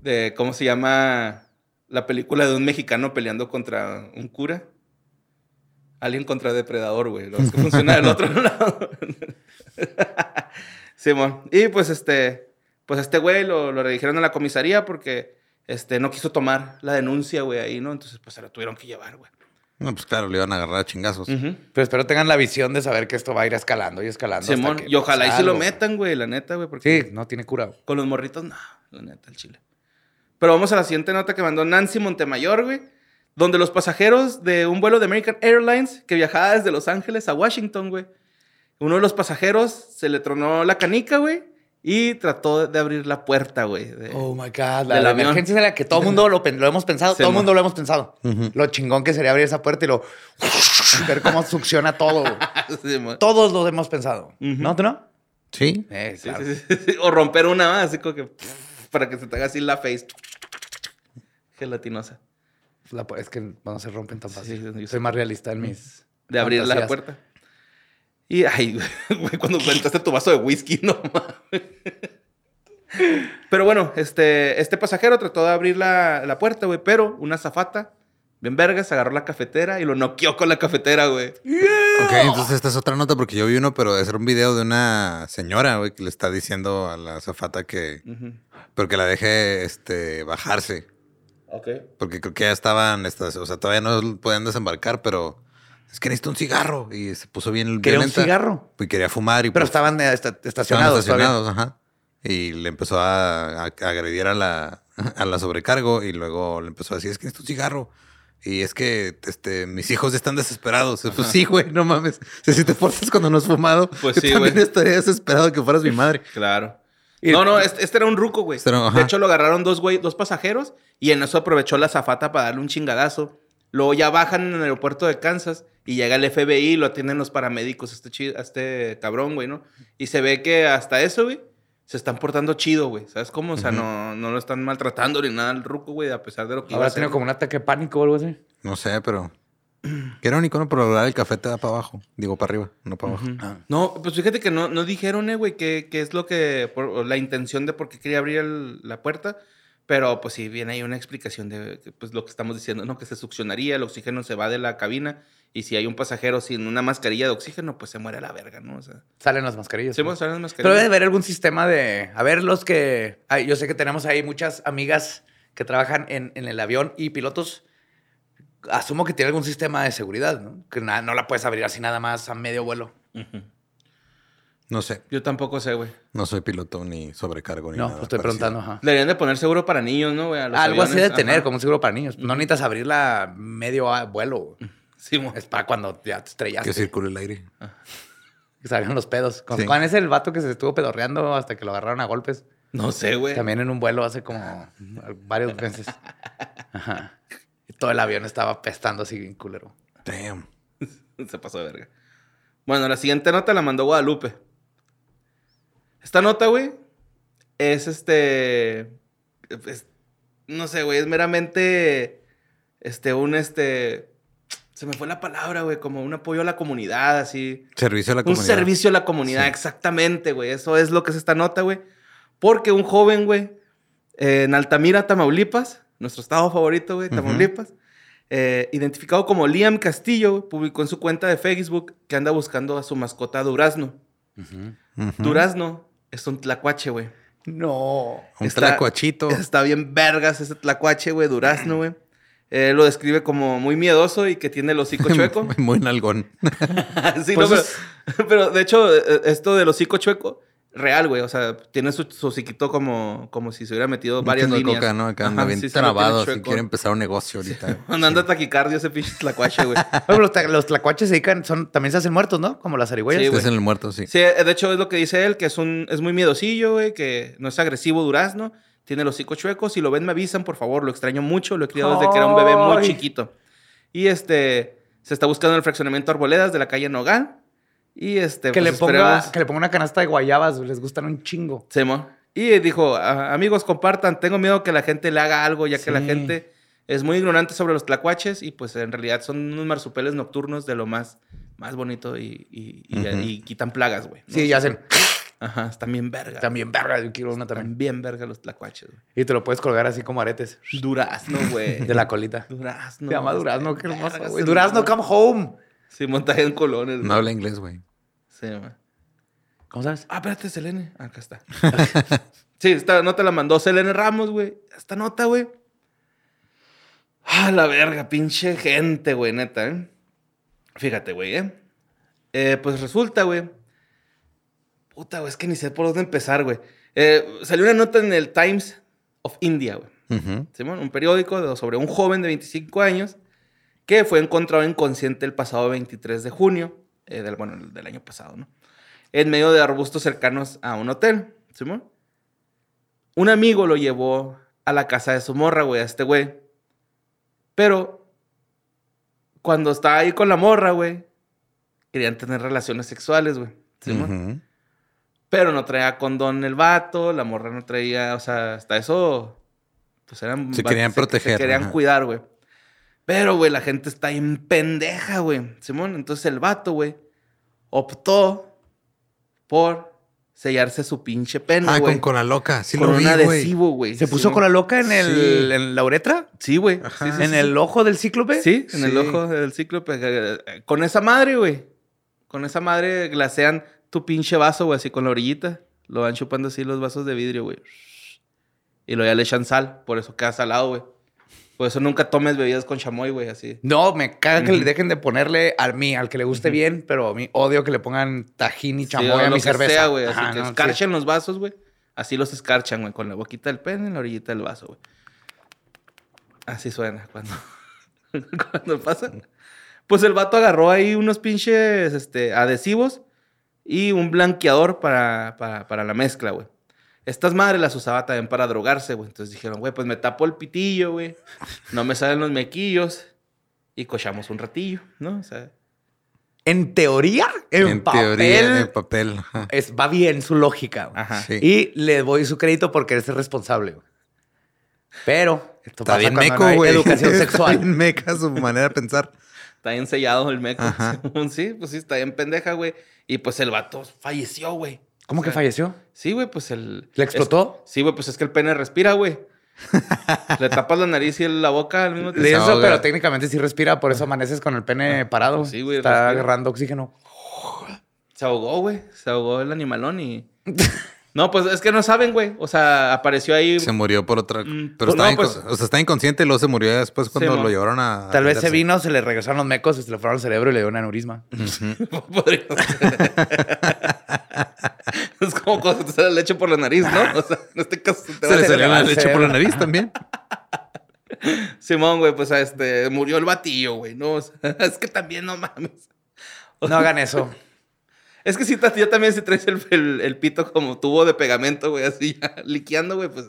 De cómo se llama la película de un mexicano peleando contra un cura. Alguien contra depredador, güey. Lo que funciona del otro lado. Simón. Y pues este, pues este güey lo, lo redirigieron a la comisaría porque este, no quiso tomar la denuncia, güey, ahí, ¿no? Entonces, pues se la tuvieron que llevar, güey. No, pues claro, le iban a agarrar a chingazos. Pero espero tengan la visión de saber que esto va a ir escalando y escalando. hasta Simón, que y ojalá y se lo metan, güey, la neta, güey, porque Sí, no tiene cura. con los morritos, no, la neta, el chile. Pero vamos a la siguiente nota que mandó Nancy Montemayor, güey, donde los pasajeros de un vuelo de American Airlines que viajaba desde Los Ángeles a Washington, güey, uno de los pasajeros se le tronó la canica, güey, y trató de abrir la puerta, güey. de- Oh my God. La, la emergencia de la que todo el mundo lo, lo hemos pensado. Sí, todo el mundo lo hemos pensado. Lo chingón que sería abrir esa puerta y lo. ver cómo succiona todo. Sí. Todos lo hemos pensado. ¿No? ¿Tú no? Sí. Eh, claro. sí, sí, sí. O romper una más, así como que para que se te haga así la face gelatinosa. La es que no se rompen tan fácil. Yo Soy más realista en mis. De abrir la fantasías. puerta. Y, ay, güey, cuando aventaste tu vaso de whisky, no mames. Pero bueno, este, este pasajero trató de abrir la, la puerta, güey, pero una zafata, bien vergas, agarró la cafetera y lo noqueó con la cafetera, güey. Ok, entonces esta es otra nota porque yo vi uno, pero es un video de una señora, güey, que le está diciendo a la zafata que, pero que la deje, este, bajarse. Ok. Porque creo que ya estaban, estas, o sea, todavía no podían desembarcar, pero es que necesito un cigarro. Y se puso bien ¿Quería un violenta. cigarro? Y quería fumar. Y Pero pues, estaban eh, esta- estaban estacionados. estacionados, ajá. Y le empezó a, a- a agredir a la, a la sobrecargo y luego le empezó a decir, es que necesito un cigarro. Y es que este, mis hijos están desesperados. Pues sí, güey, no mames. Si te forzas cuando no has fumado, Pues yo sí, también güey. estaría desesperado que fueras mi madre. Claro. No, no, este, este era un ruco, güey. Este era-. De hecho, lo agarraron dos, güey, dos pasajeros y en eso aprovechó la zafata para darle un chingadazo. Luego ya bajan en el aeropuerto de Kansas y llega el FBI lo atienden los paramédicos, a este, chi- a este cabrón, güey, ¿no? Y se ve que hasta eso, güey, se están portando chido, güey. ¿Sabes cómo? O sea, no, no lo están maltratando ni nada al ruco, güey, a pesar de lo que iba a Ahora tiene como un ataque de pánico o algo así. No sé, pero... Qué irónico, ¿no? Pero lograr el café te da para abajo. Digo, para arriba, no para abajo. No, pues fíjate que no, no dijeron, eh, güey, qué qué es lo que, por- la intención de por qué quería abrir el- la puerta. Pero pues sí, viene ahí una explicación de que, pues, lo que estamos diciendo, ¿no? Que se succionaría, el oxígeno se va de la cabina y si hay un pasajero sin una mascarilla de oxígeno, pues se muere a la verga, ¿no? O sea, Salen las mascarillas. se pues. salen las Pero mascarillas. debe haber algún sistema de. A ver, los que. ay, yo sé que tenemos ahí muchas amigas que trabajan en, en el avión y pilotos. Asumo que tiene algún sistema de seguridad, ¿no? Que na- no la puedes abrir así nada más a medio vuelo. No sé. Yo tampoco sé, güey. No soy piloto ni sobrecargo ni No, nada pues estoy parecido. preguntando. Ajá. Deberían de poner seguro para niños, ¿no, güey? Algo así de tener, Ajá. como un seguro para niños. No necesitas abrirla medio a vuelo. güey. Sí. Es para cuando ya te estrellaste. Que circule el aire. Que salgan los pedos. ¿Con- Sí. ¿Cuál es el vato que se estuvo pedorreando hasta que lo agarraron a golpes? No sé, güey. También en un vuelo hace como varios meses. Ajá. Y todo el avión estaba pestando así bien culero. Damn. Se pasó de verga. Bueno, la siguiente nota la mandó Guadalupe. Esta nota, güey, es este. es- no sé, güey, es meramente. Este, un este. Se me fue la palabra, güey, como un apoyo a la comunidad, así. Servicio a la Un comunidad. servicio a la comunidad, Sí. exactamente, güey. Eso es lo que es esta nota, güey. Porque un joven, güey, eh, en Altamira, Tamaulipas, nuestro estado favorito, güey, Tamaulipas, eh, identificado como Liam Castillo, güey, publicó en su cuenta de Facebook que anda buscando a su mascota Durazno. Durazno es un tlacuache, güey. No. Un Está- tlacuachito. Está bien vergas ese tlacuache, güey, Durazno, güey. Eh, lo describe como muy miedoso y que tiene el hocico chueco. Muy nalgón. sí, Pues no, es- pero, pero de hecho, eh, esto del hocico chueco, real, güey. O sea, tiene su, su hociquito como, como si se hubiera metido varias líneas. coca, ¿no? Acá anda Ajá, bien sí, se trabado. Chueco. quiere empezar un negocio ahorita. Cuando anda taquicardio ese pinche tlacuache, güey. Bueno, los, los tlacuaches se dedican, son, también se hacen muertos, ¿no? Como las zarigüeyas. Sí, Este güey. es en el muerto, sí. Sí, eh, de hecho es lo que dice él, que es un es muy miedosillo, güey, que no es agresivo durazno, tiene el hocico chueco. Si lo ven, me avisan, por favor. Lo extraño mucho. Lo he criado desde que era un bebé muy chiquito. Y este se está buscando en el fraccionamiento Arboledas de la calle Nogal. Y este. que, pues, le ponga, esperemos- que le ponga una canasta de guayabas, les gustan un chingo. Simón. Y dijo, "A- amigos, compartan. Tengo miedo que la gente le haga algo, ya que la Sí. gente es muy ignorante sobre los tlacuaches y pues en realidad son unos marsupeles nocturnos de lo más, más bonito y, y- y- Ujú. y quitan plagas, güey. ¿no? Sí, ya hacen Ajá, están bien verga. también verga. Yo quiero una también. Están bien verga los tlacuaches, güey. Y te lo puedes colgar así como aretes Durazno, güey. de la colita. Durazno. Se llama güey, Durazno, qué hermoso, güey. Durazno, come home. Sí, montaje en colones. No habla inglés, güey. Sí, güey. ¿Cómo sabes? Ah, espérate, Selene. Ah, Acá está. sí, esta nota la mandó Selene Ramos, güey. Esta nota, güey. Ah, la verga, pinche gente, güey, neta, ¿eh? Fíjate, güey, ¿eh? Eh, Pues resulta, güey. Puta, güey, es que ni sé por dónde empezar, güey. Eh, salió una nota en el Times of India, güey. Simón, un periódico de- sobre un joven de 25 años que fue encontrado inconsciente el pasado 23 de junio, eh, del, bueno, del año pasado, ¿no? En medio de arbustos cercanos a un hotel, Simón. Un amigo lo llevó a la casa de su morra, güey, a este güey. Pero cuando estaba ahí con la morra, güey, querían tener relaciones sexuales, güey. Simón. Ujú. Pero no traía condón el vato, la morra no traía, o sea, hasta eso, pues eran... Se querían que proteger, Se querían ajá. cuidar, güey. Pero, güey, la gente está en pendeja, güey. Simón, entonces el vato, güey, optó por sellarse su pinche pene, Ah, güey. con cola loca. Sí con lo un güey. adhesivo, güey. ¿Se puso Simón. con la loca en, el, Sí. en la uretra? Sí, güey. Sí, sí, ¿En sí, el sí. ojo del cíclope? Sí, en el Sí. ojo del cíclope. eh, Con esa madre, güey. Con esa madre glasean tu pinche vaso, güey, así con la orillita. Lo van chupando así los vasos de vidrio, güey. Y luego ya le echan sal, por eso queda salado, güey. Por eso nunca tomes bebidas con chamoy, güey, así. No, me caga que Ujú. le dejen de ponerle al mí, al que le guste bien, pero a mí odio que le pongan tajín y Sí, chamoy o a lo mi que cerveza. sea, güey. Así Ajá, que no, sí. escarchen los vasos, güey. Así los escarchan, güey, con la boquita del pene en la orillita del vaso, güey. Así suena cuando, cuando pasa. Pues el vato agarró ahí unos pinches este, adhesivos y un blanqueador para, para, para la mezcla, güey. Estas madres las usaba también para drogarse, güey. Entonces dijeron, güey, pues me tapo el pitillo, güey. No me salen los mequillos. Y cochamos un ratillo, ¿no? O sea, En teoría, en, En papel, teoría, en papel. es, va bien su lógica. güey. ajá. Sí. Y le doy su crédito porque es responsable. güey. Pero esto Está pasa bien meco, no güey. educación Está sexual. bien meca su manera de pensar. Está bien sellado el meco. Ajá. Sí, pues sí, está bien pendeja, güey. Y pues el vato falleció, güey. ¿Cómo O que falleció? Sí, güey, pues el... ¿Le explotó? es- sí, güey, pues es que el pene respira, güey. Le tapas la nariz y la boca al mismo tiempo. eso, pero técnicamente sí respira, por eso amaneces con el pene parado. Sí, güey, Está respira. agarrando oxígeno. Se ahogó, güey. Se ahogó el animalón y... No, pues es que no saben, güey. O sea, apareció ahí... Se murió por otra. Mm, Pero pues estaba, no, pues- inco- o sea, está inconsciente y luego se murió después cuando Sí, lo llevaron a. Tal vez se vino, se le regresaron los mecos, se le fueron al cerebro y le dio un aneurisma. Ser. es como cuando te sale leche por la nariz, ¿no? O sea, en este caso te Se va a le salió la leche por la nariz también. Simón, güey, pues este, murió el batillo, güey, ¿no? O sea, es que también no mames. No hagan eso. Es que si ya también si traes el, el- el pito como tubo de pegamento, güey, así ya liqueando, güey, pues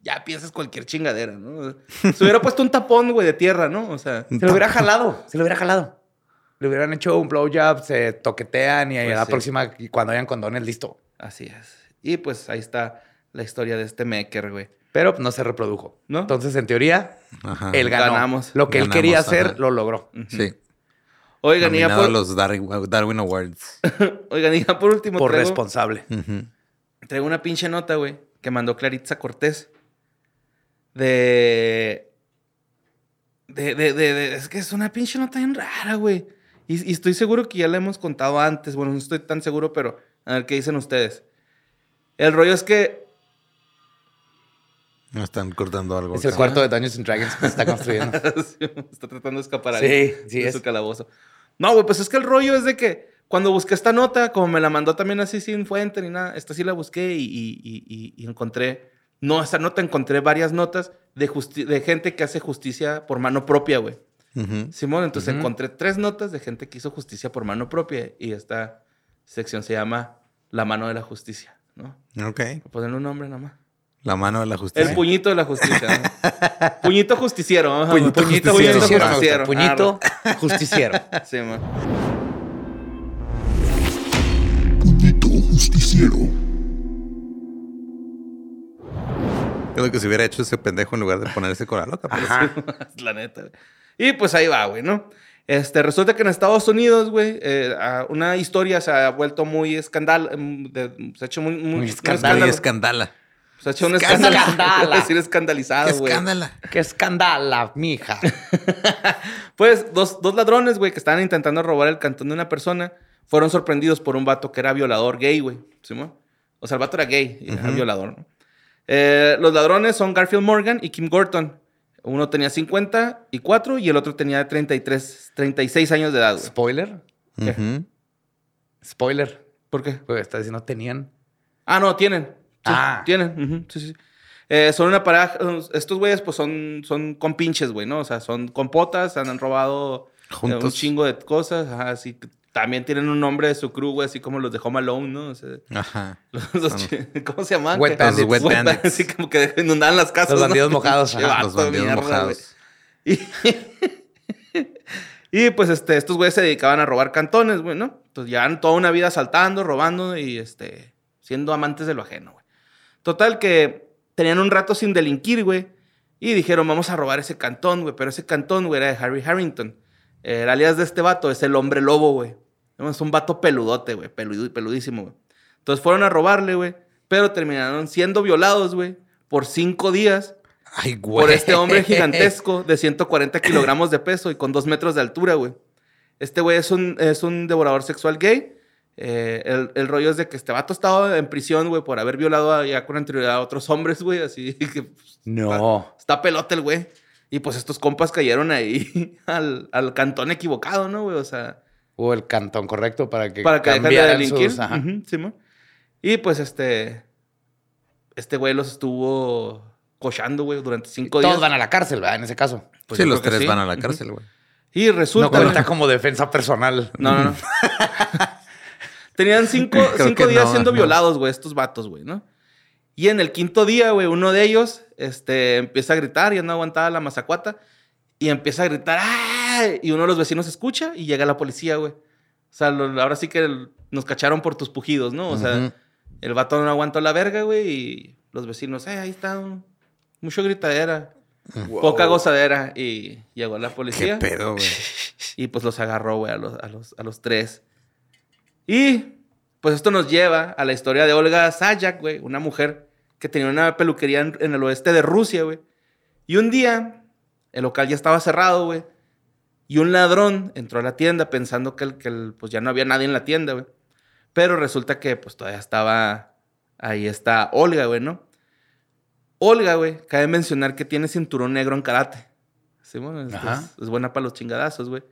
ya piensas cualquier chingadera, ¿no? Se hubiera puesto un tapón, güey, de tierra, ¿no? O sea, Se lo hubiera jalado, se lo hubiera jalado. Le hubieran hecho un blowjob, se toquetean y a Pues la sí. próxima, y cuando hayan condones, listo. así es. Y pues ahí está la historia de este maker, güey. Pero no se reprodujo. ¿No? Entonces, en teoría, Ajá. él ganó. Ganamos. Lo que él quería hacer, ajá. lo logró. Sí. Oigan, y ya por, los Darwin, Awards. oigan, y ya por último Por traigo, responsable. Traigo una pinche nota, güey, que mandó Claritza Cortés. De... De, de, de, de- Es que es una pinche nota bien rara, güey. Y, y estoy seguro que ya la hemos contado antes. Bueno, no estoy tan seguro, pero a ver qué dicen ustedes. El rollo es que... Me están cortando algo. Es el cuarto de Dungeons and Dragons que se está construyendo. está tratando de escapar ahí Sí, sí de es. su calabozo. No, güey, pues es que el rollo es de que cuando busqué esta nota, como me la mandó también así sin fuente ni nada, esta sí la busqué y, y- y- y- y encontré, no, esta nota encontré varias notas de, gente que hace justicia por mano propia, güey. Simón, entonces encontré tres notas de gente que hizo justicia por mano propia y esta sección se llama La mano de la justicia, ¿no? Ok. Ponerle un nombre nada más. La mano de la justicia. El puñito de la justicia. ¿no? puñito justiciero. Puñito güey. justiciero. Puñito justiciero. Sí, man. Puñito justiciero. Es lo que se hubiera hecho ese pendejo en lugar de ponerse con la loca. pero Ajá. la neta. güey. Y pues ahí va, güey, ¿no? Este, resulta que en Estados Unidos, güey, eh, una historia se ha vuelto muy escandal, de- se ha hecho muy, muy, Muy escandala. Se ha hecho un Escándala. escándalo. Iba a decir escandalizado, ¡Qué güey. escándala! ¡Qué escandala, mija! Pues dos, dos ladrones, güey, que estaban intentando robar el cantón de una persona, fueron sorprendidos por un vato que era violador gay, güey. ¿Simón? O sea, el vato era gay y era violador, ¿no? Eh, los ladrones son Garfield Morgan y Kim Gorton. Uno tenía 54 y el otro tenía 33, 36 años de edad, güey. Spoiler. Spoiler. ¿Por qué? Porque está diciendo tenían. Ah, no, tienen. Ah. Tienen. Sí, sí. Eh, son una pareja. Estos güeyes, pues son, son con pinches, güey, ¿no? O sea, son con potas, han robado eh, un chingo de cosas. Ajá, así. También tienen un nombre de su crew, güey, así como los de Home Alone, ¿no? O sea, Ajá. los- ¿Cómo se llaman? Wet Bandits. Wet Bandits. Así como que inundaban las casas. Los ¿no? bandidos mojados, Pinche ajá, vato Los bandidos mierda, mojados. Y, y, pues este, estos güeyes se dedicaban a robar cantones, güey, ¿no? Entonces llevan toda una vida asaltando, robando y este, siendo amantes de lo ajeno, güey. Total que tenían un rato sin delinquir, güey. Y dijeron, vamos a robar ese cantón, güey. Pero ese cantón, güey, era de Harry Harrington. El alias de este vato es el hombre lobo, güey. Es un vato peludote, güey. Peludísimo, güey. Entonces fueron a robarle, güey. Pero terminaron siendo violados, güey. Por cinco días Ay, güey. por este hombre gigantesco de 140 kilogramos de peso y con dos metros de altura, güey. Este güey es un, es un devorador sexual gay. Eh, el, el rollo es de que este vato estaba en prisión, güey, por haber violado a- ya con anterioridad a otros hombres, güey. Así que pues, No. está pelote el güey. Y pues estos compas cayeron ahí al, al cantón equivocado, ¿no, güey? O sea, O el cantón correcto para que, para que dejen de delinquir. sus- ajá. Ujú, Simón. Y pues este. Este güey los estuvo cochando, güey, durante cinco días. Todos van a la cárcel, ¿verdad? En ese caso. Pues sí, yo los tres sí. van a la cárcel, güey. Y resulta. No cuenta como defensa personal. No, no, no. Tenían cinco, cinco días no, siendo no. violados, güey, estos vatos, güey, ¿no? Y en el quinto día, güey, uno de ellos este, empieza a gritar, ya no aguantaba la mazacuata, y empieza a gritar, ¡ay! Y uno de los vecinos escucha y llega la policía, güey. O sea, lo- ahora sí que el- nos cacharon por tus pujidos, ¿no? O sea, el vato no aguantó la verga, güey, y los vecinos, ¡eh, ahí está! un- Mucho gritadera, poca gozadera, y llegó la Qué policía. pedo, güey. Y pues los agarró, güey, a los, a, los, a los tres. Y pues esto nos lleva a la historia de Olga Sayak, güey, una mujer que tenía una peluquería en, en el oeste de Rusia, güey. Y un día, el local ya estaba cerrado, güey. Y un ladrón entró a la tienda pensando que, el, que el- pues ya no había nadie en la tienda, güey. Pero resulta que pues todavía estaba, ahí está Olga, güey, ¿no? Olga, güey, cabe mencionar que tiene cinturón negro en karate. Sí, bueno, es, Ajá. es- es buena para los chingadazos, güey.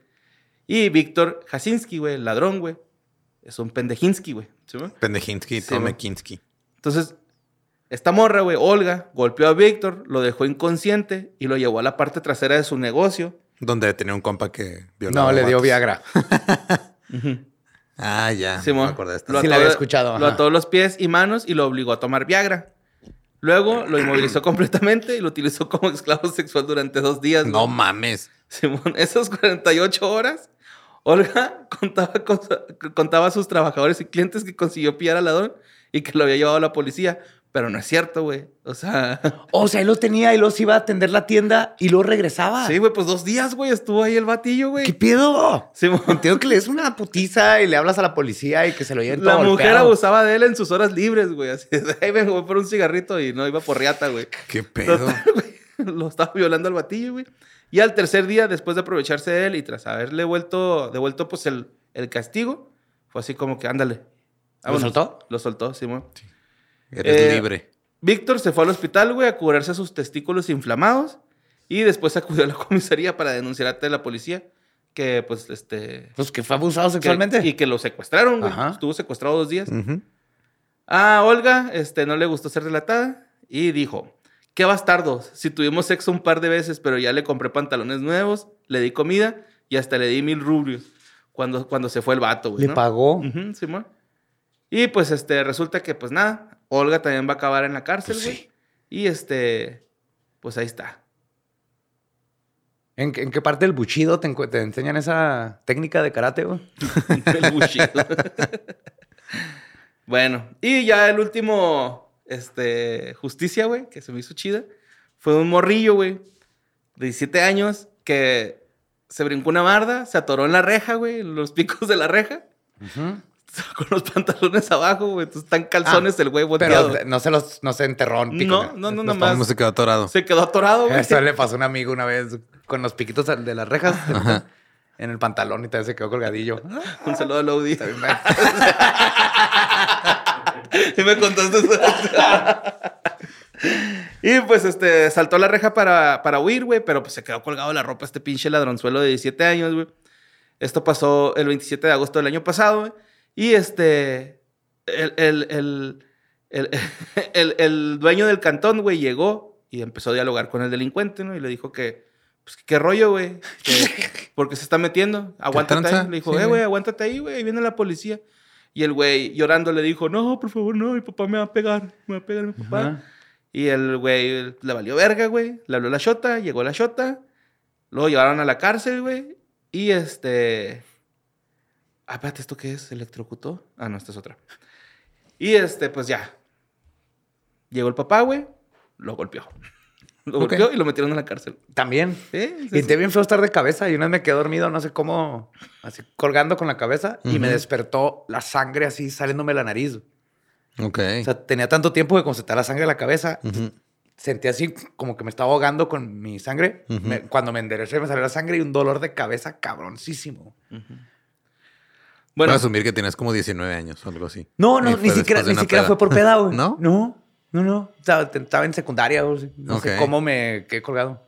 Y Víctor Jasinski, güey, el ladrón, güey, es un pendejinsky, güey. ¿Sí, güey? Pendejinsky, Sí, Tome güey. Kinsky. Entonces, esta morra, güey, Olga, golpeó a Víctor, lo dejó inconsciente y lo llevó a la parte trasera de su negocio. Donde tenía un compa que violaba No, le dio. Viagra. Ah, ya. Simón. Me acordé de. Lo Sí la había escuchado, Lo ató los pies y manos y lo obligó a tomar Viagra. Luego lo inmovilizó completamente y lo utilizó como esclavo sexual durante dos días. No güey. mames. Simón, esas 48 horas, Olga contaba, con- contaba a sus trabajadores y clientes que consiguió pillar al ladrón y que lo había llevado a la policía. Pero no es cierto, güey. O sea, O sea, él lo tenía y los iba a atender la tienda y luego regresaba. sí, güey, pues dos días, güey, estuvo ahí el batillo, ¿Qué güey. pedo? Simón. Entiendo que le des una putiza y le hablas a la policía y que se lo lleven La todo mujer golpeado. abusaba de él en sus horas libres, güey. Así de, ahí vengo voy por un cigarrito y no iba por riata, güey. Qué pedo. Total, güey, Lo estaba violando al batillo, güey. Y al tercer día, después de aprovecharse de él y tras haberle vuelto, devuelto pues el, el castigo, fue así como que ándale. vámonos. soltó? Lo soltó, Simón. Eres Eh, libre. Víctor se fue al hospital, güey, a curarse sus testículos inflamados y después acudió a la comisaría para denunciar ante la policía que, pues, este... Pues que fue abusado que- sexualmente. y que lo secuestraron, güey. Ajá. Estuvo secuestrado dos días. A Olga este, no le gustó ser relatada y dijo, qué bastardos, si tuvimos sexo un par de veces, pero ya le compré pantalones nuevos, le di comida y hasta le di mil rubrios cuando, cuando se fue el vato, güey. Le ¿no? pagó. Y pues este, resulta que pues nada, Olga también va a acabar en la cárcel, Pues güey. sí. Y este, pues ahí está. ¿En, qué- en qué parte del buchido te, te enseñan esa técnica de karate, güey? El Bushido. bueno, y ya el último, este, justicia, güey, que se me hizo chida, fue un morrillo, güey, de 17 años, que se brincó una barda, se atoró en la reja, güey, en los picos de la reja, con los pantalones abajo, güey, entonces están calzones el güey volteado. Pero no se los no se enterró en pico. No, no, no. ¿Cómo se quedó atorado? Se quedó atorado, güey. Eso le pasó a un amigo una vez con los piquitos de las rejas en el pantalón y también se quedó colgadillo. Un saludo a Lodi. También me- y me contaste eso. Y pues este, saltó la reja para, para huir, güey, pero pues se quedó colgado de la ropa este pinche ladronzuelo de 17 años, güey. Esto pasó el 27 de agosto del año pasado, güey. Y este, el, el, el, el, dueño del cantón, güey, llegó y empezó a dialogar con el delincuente, ¿no? Y le dijo que, pues, ¿qué rollo, güey? Que- ¿Por qué se está metiendo? Aguántate ahí. Le dijo, Sí, eh, güey. güey, aguántate ahí, güey, ahí viene la policía. Y el güey llorando le dijo, no, por favor, no, mi papá me va a pegar, me va a pegar mi papá. Ajá. Y el güey le valió verga, güey. Le habló la shota, llegó la shota. Luego llevaron a la cárcel, güey. Y este. Ah, espérate, ¿esto qué es? ¿Se electrocutó? Ah, no, esta es otra. Y este, pues ya. Llegó el papá, güey. Lo golpeó. Lo Ok. golpeó y lo metieron en la cárcel. También. Sí, sí, Y sí. te bien feo estar de cabeza y una vez me quedé dormido, no sé cómo, así colgando con la cabeza y me despertó la sangre así saliéndome de la nariz. Ok. O sea, tenía tanto tiempo que concentré la sangre en la cabeza. Ujú. Sentí así como que me estaba ahogando con mi sangre. Ujú. Me- cuando me enderecé me salió la sangre y un dolor de cabeza cabroncísimo. Voy Bueno, a asumir que tenías como 19 años o algo así. No, no, ni siquiera, de ni siquiera peda. fue por peda, güey. ¿No? No, no, no. Te- estaba en secundaria, no sé Ok. cómo me quedé colgado.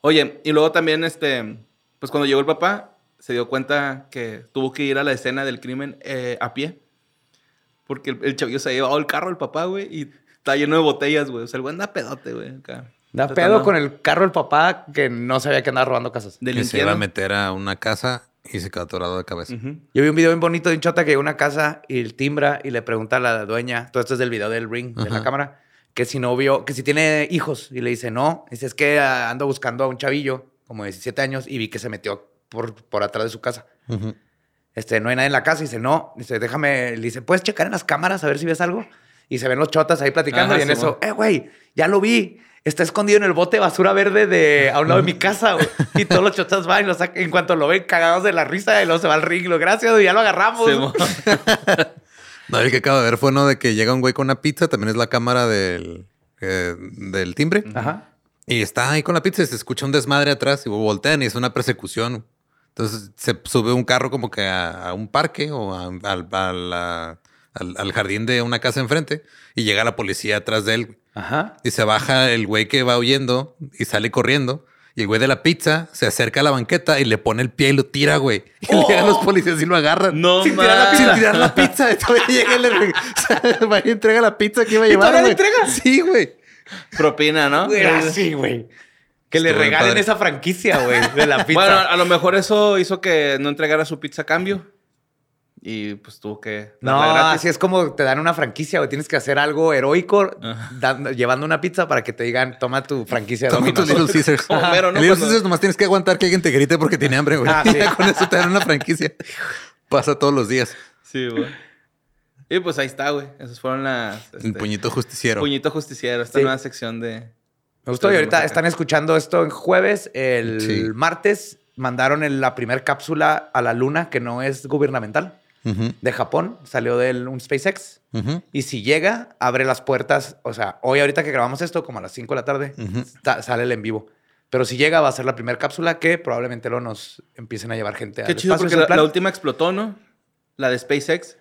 Oye, y luego también, este, pues cuando llegó el papá, se dio cuenta que tuvo que ir a la escena del crimen eh, a pie. Porque el, el chavillo se había llevado el carro el papá, güey, y está lleno de botellas, güey. O sea, el güey anda pedote, güey, acá. Da pedo con el carro del papá que no sabía que andaba robando casas. Que se iba a meter a una casa y se quedó atorado de cabeza. Yo vi un video bien bonito de un chota que llega a una casa y el timbra y le pregunta a la dueña, todo esto es del video del ring, de la cámara, que si no vio, que si tiene hijos. Y le dice, no. Dice, es que ah, ando buscando a un chavillo, como de 17 años, y vi que se metió por, por atrás de su casa. Este, no hay nadie en la casa. Dice, no. Dice, déjame. Le dice, ¿puedes checar en las cámaras a ver si ves algo? Y se ven los chotas ahí platicando. Ajá, y en eso, eh, güey, ya lo vi. Está escondido en el bote de basura verde de a un lado de mi casa, güey. Y todos los chotas van y lo sacan. En cuanto lo ven, cagados de la risa, y luego se va al ring. Lo gracias, güey, ya lo agarramos. No, el que acabo de ver fue uno de que llega un güey con una pizza, también es la cámara del, eh, del timbre. Ajá. Y está ahí con la pizza y se escucha un desmadre atrás y voltean y es una persecución. Entonces se sube un carro como que a, a un parque o a- al, a la- al- al jardín de una casa enfrente y llega la policía atrás de él. Ajá. Y se baja el güey que va huyendo y sale corriendo. Y el güey de la pizza se acerca a la banqueta y le pone el pie y lo tira, güey. Y llegan los policías y lo agarran. No Sin tirar la. Sin tirar la pizza. Y todavía llega y le re- o sea, y entrega la pizza que iba a llevar. todavía le güey. entrega? Sí, güey. Propina, ¿no? Güey, así, güey. Que le Estuvo regalen esa franquicia, güey, de la pizza. Bueno, a lo mejor eso hizo que no entregara su pizza a cambio. Y pues tuvo que no, así es como te dan una franquicia, güey. Tienes que hacer algo heroico dando- llevando una pizza para que te digan, toma tu franquicia de Toma tus Domino's. Little Caesars. Como ¿no? Little Caesars nomás tienes que aguantar que alguien te grite porque tiene hambre, güey. Ah, sí. Con eso te dan una franquicia. Pasa todos los días. Sí, güey. Y pues ahí está, güey. Esas fueron las... Un este, puñito justiciero. Puñito justiciero. Esta Sí. nueva sección de... Me gustó. Y ahorita están escuchando esto en jueves. El Sí. martes mandaron el- la primer cápsula a la luna que no es gubernamental De Japón. Salió de un SpaceX. Y si llega, abre las puertas. O sea, hoy ahorita que grabamos esto, como a las 5 de la tarde, sale el en vivo. Pero si llega, va a ser la primera cápsula que probablemente luego nos empiecen a llevar gente Qué al chido, espacio. porque la, última explotó, ¿no? La de SpaceX.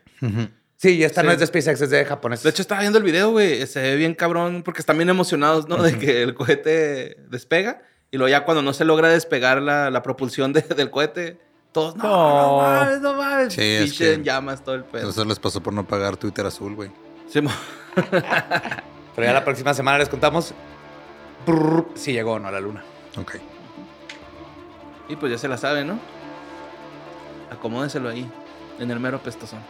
Sí, y esta Sí. no es de SpaceX, es de japonés. De hecho, estaba viendo el video, güey. Se ve bien cabrón porque están bien emocionados, ¿no? De que el cohete despega. Y luego ya cuando no se logra despegar la, la propulsión de- del cohete, todos, no, no, No. mames, no mames. Sí, es Pinche que- en llamas todo el pedo. Eso les pasó por no pagar Twitter azul, güey. Sí, mo- Pero ya la próxima semana les contamos brrr, si llegó o no a la luna. Ok. y pues ya se la sabe, ¿no? Acomódenselo ahí, en el mero pestozón.